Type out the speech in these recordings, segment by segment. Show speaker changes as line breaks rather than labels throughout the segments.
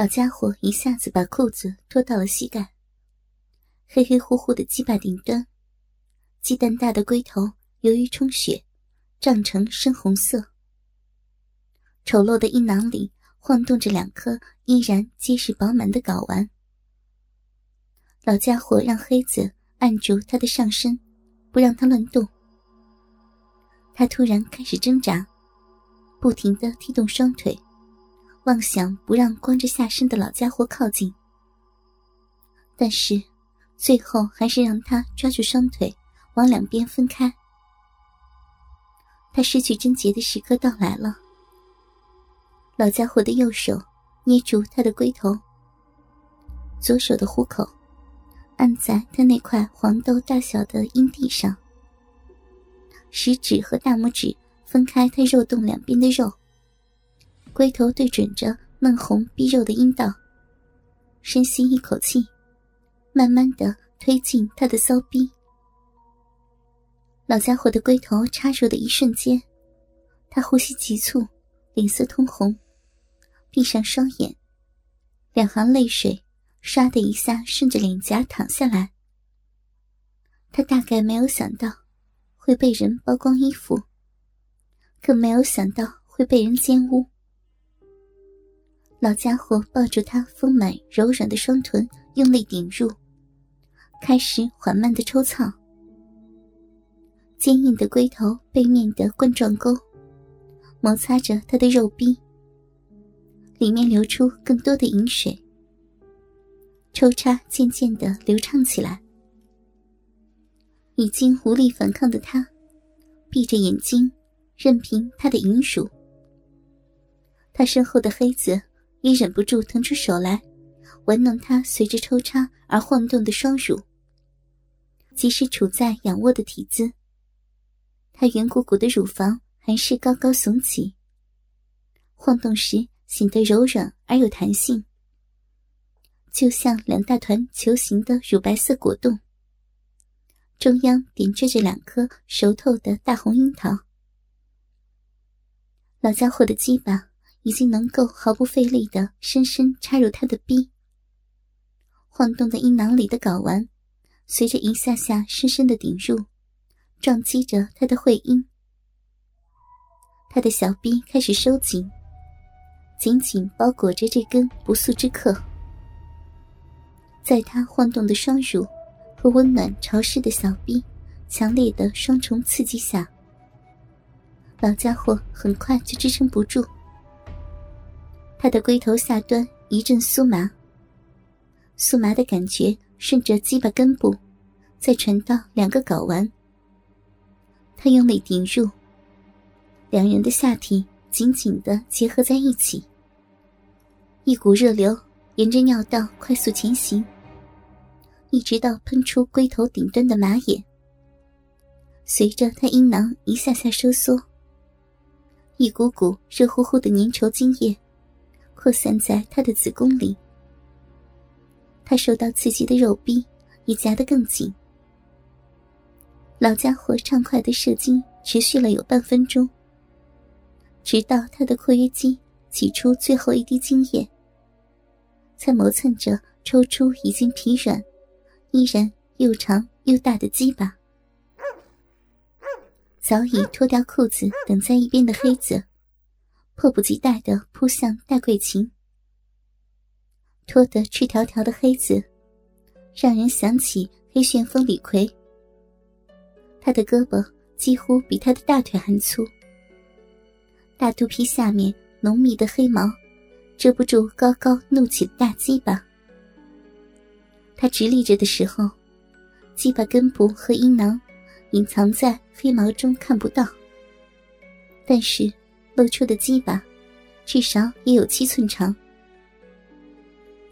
老家伙一下子把裤子脱到了膝盖，黑黑乎乎的鸡巴顶端，鸡蛋大的龟头由于充血，胀成深红色。丑陋的阴囊里晃动着两颗依然结实饱满的睾丸。老家伙让黑子按住他的上身，不让他乱动。他突然开始挣扎，不停的踢动双腿。妄想不让光着下身的老家伙靠近，但是最后还是让他抓住双腿往两边分开。他失去贞洁的时刻到来了。老家伙的右手捏住他的龟头，左手的虎口按在他那块黄豆大小的阴蒂上，食指和大拇指分开他肉洞两边的肉。龟头对准着嫩红逼肉的阴道，深吸一口气，慢慢的推进他的骚逼。老家伙的龟头插入的一瞬间，他呼吸急促，脸色通红，闭上双眼，两行泪水唰的一下顺着脸颊淌下来。他大概没有想到会被人剥光衣服，更没有想到会被人奸污。老家伙抱住她丰满柔软的双臀，用力顶入，开始缓慢的抽操。坚硬的龟头背面的冠状沟摩擦着他的肉壁，里面流出更多的饮水，抽插渐渐的流畅起来。已经无力反抗的他，闭着眼睛，任凭他的淫辱。他身后的黑子。也忍不住腾出手来，玩弄他随着抽插而晃动的双乳。即使处在仰卧的体姿，他圆鼓鼓的乳房还是高高耸起，晃动时显得柔软而有弹性，就像两大团球形的乳白色果冻。中央点缀着两颗熟透的大红樱桃。老家伙的鸡巴。已经能够毫不费力的深深插入他的逼，晃动的阴囊里的睾丸，随着一下下深深的顶入，撞击着他的会阴。他的小逼开始收紧，紧紧包裹着这根不速之客。在他晃动的双乳和温暖潮湿的小逼强烈的双重刺激下，老家伙很快就支撑不住。他的龟头下端一阵酥麻，酥麻的感觉顺着鸡巴根部，再传到两个睾丸。他用力顶入，两人的下体紧紧的结合在一起，一股热流沿着尿道快速前行，一直到喷出龟头顶端的马眼。随着他阴囊一下下收缩，一股股热乎乎的粘稠精液。扩散在他的子宫里，他受到刺激的肉壁也夹得更紧。老家伙畅快的射精持续了有半分钟，直到他的括约肌挤出最后一滴精液，才磨蹭着抽出已经疲软、依然又长又大的鸡巴。早已脱掉裤子等在一边的黑子。迫不及待的扑向戴桂琴，脱得赤条条的黑子，让人想起黑旋风李逵。他的胳膊几乎比他的大腿还粗，大肚皮下面浓密的黑毛，遮不住高高怒起的大鸡巴。他直立着的时候，鸡巴根部和阴囊隐藏在黑毛中看不到，但是。露出的鸡巴，至少也有七寸长。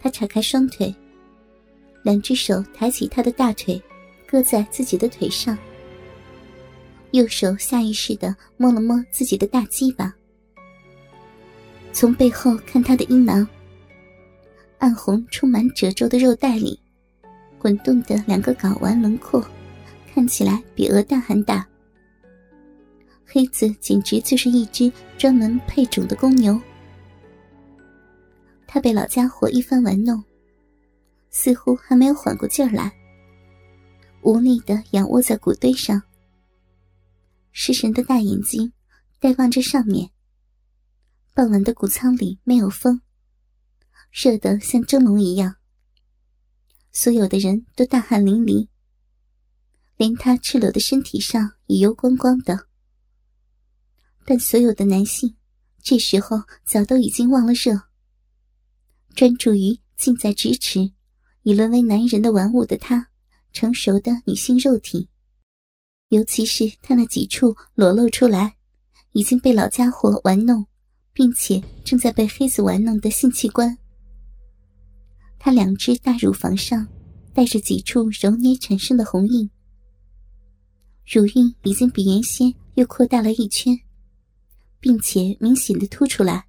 他叉开双腿，两只手抬起他的大腿，搁在自己的腿上。右手下意识的摸了摸自己的大鸡巴，从背后看他的阴囊，暗红充满褶皱的肉带里，滚动的两个睾丸轮廓，看起来比鹅蛋还大。黑子简直就是一只专门配种的公牛。他被老家伙一番玩弄，似乎还没有缓过劲儿来，无力的仰卧在谷堆上，失神的大眼睛呆望着上面。傍晚的谷仓里没有风，热得像蒸笼一样。所有的人都大汗淋漓，连他赤裸的身体上也油光光的。但所有的男性这时候早都已经忘了热，专注于近在咫尺、已沦为男人的玩物的他成熟的女性肉体，尤其是他那几处裸露出来已经被老家伙玩弄。并且正在被黑子玩弄的性器官，他两只大乳房上带着几处揉捏产生的红印，乳晕已经比原先又扩大了一圈，并且明显的凸出来。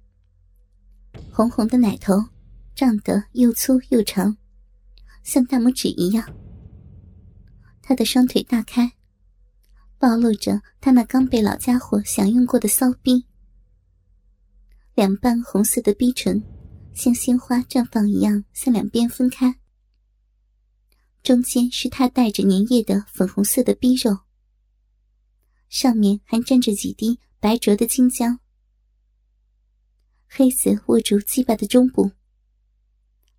红红的奶头胀得又粗又长，像大拇指一样。他的双腿大开，暴露着他那刚被老家伙享用过的骚逼。两瓣红色的逼唇，像鲜花绽放一样向两边分开。中间是他带着粘液的粉红色的逼肉，上面还沾着几滴白灼的金浆。黑子握住鸡巴的中部，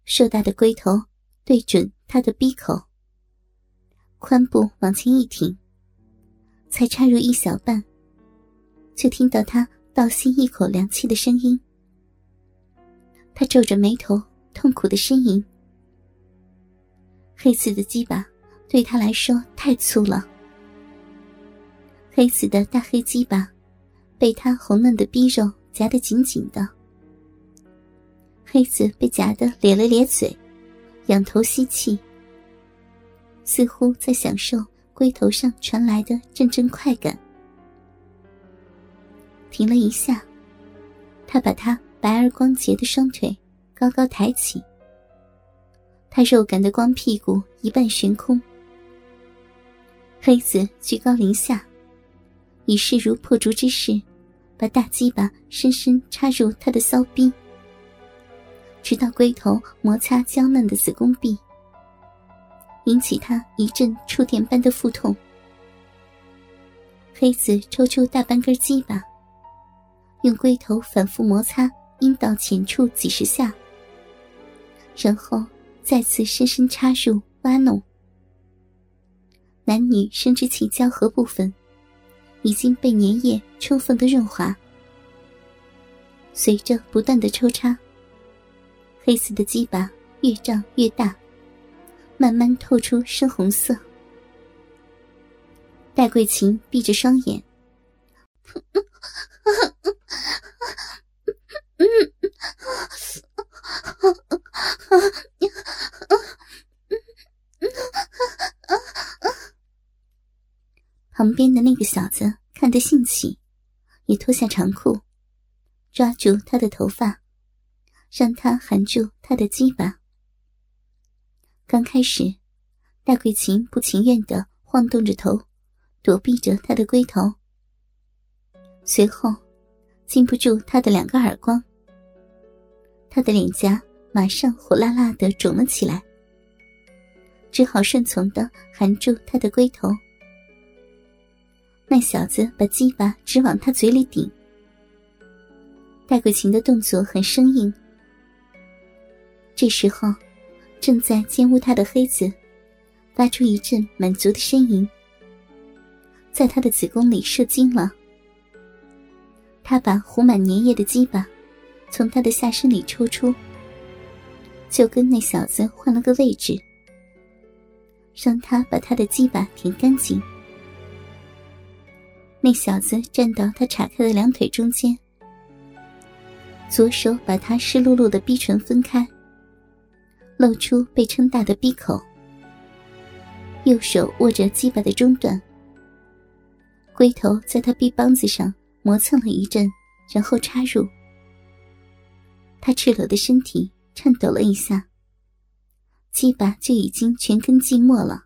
硕大的龟头对准他的鼻口，髋部往前一挺，才插入一小半，就听到他。倒吸一口凉气的声音，他皱着眉头，痛苦的呻吟。黑子的鸡巴对他来说太粗了。黑子的大黑鸡巴被他红嫩的逼肉夹得紧紧的。黑子被夹得咧了咧嘴，仰头吸气，似乎在享受龟头上传来的阵阵快感。停了一下，他把他白而光洁的双腿高高抬起，他肉感的光屁股一半悬空。黑子居高临下，以势如破竹之势，把大鸡巴深深插入他的骚逼，直到龟头摩擦娇嫩的子宫壁，引起他一阵触电般的腹痛。黑子抽出大半根鸡巴。用龟头反复摩擦阴道前处几十下，然后再次深深插入挖弄。男女生殖器交合部分已经被粘液充分的润滑。随着不断的抽插，黑色的鸡巴越胀越大，慢慢透出深红色。戴桂琴闭着双眼。旁边的那个小子看得兴起，也脱下长裤，抓住他的头发，让他含住他的鸡巴。刚开始，戴桂琴不情愿的晃动着头，躲避着他的龟头。随后，禁不住他的两个耳光，他的脸颊马上火辣辣的肿了起来，只好顺从的含住他的龟头。那小子把鸡巴直往他嘴里顶，戴桂琴的动作很生硬。这时候，正在奸污他的黑子，发出一阵满足的呻吟，在他的子宫里射精了。他把糊满粘液的鸡巴从他的下身里抽出，就跟那小子换了个位置，让他把他的鸡巴舔干净。那小子站到他岔开的两腿中间，左手把他湿漉漉的逼唇分开，露出被撑大的逼口；右手握着鸡巴的中段，龟头在他逼帮子上磨蹭了一阵，然后插入。他赤裸的身体颤抖了一下，鸡巴就已经全根浸没了。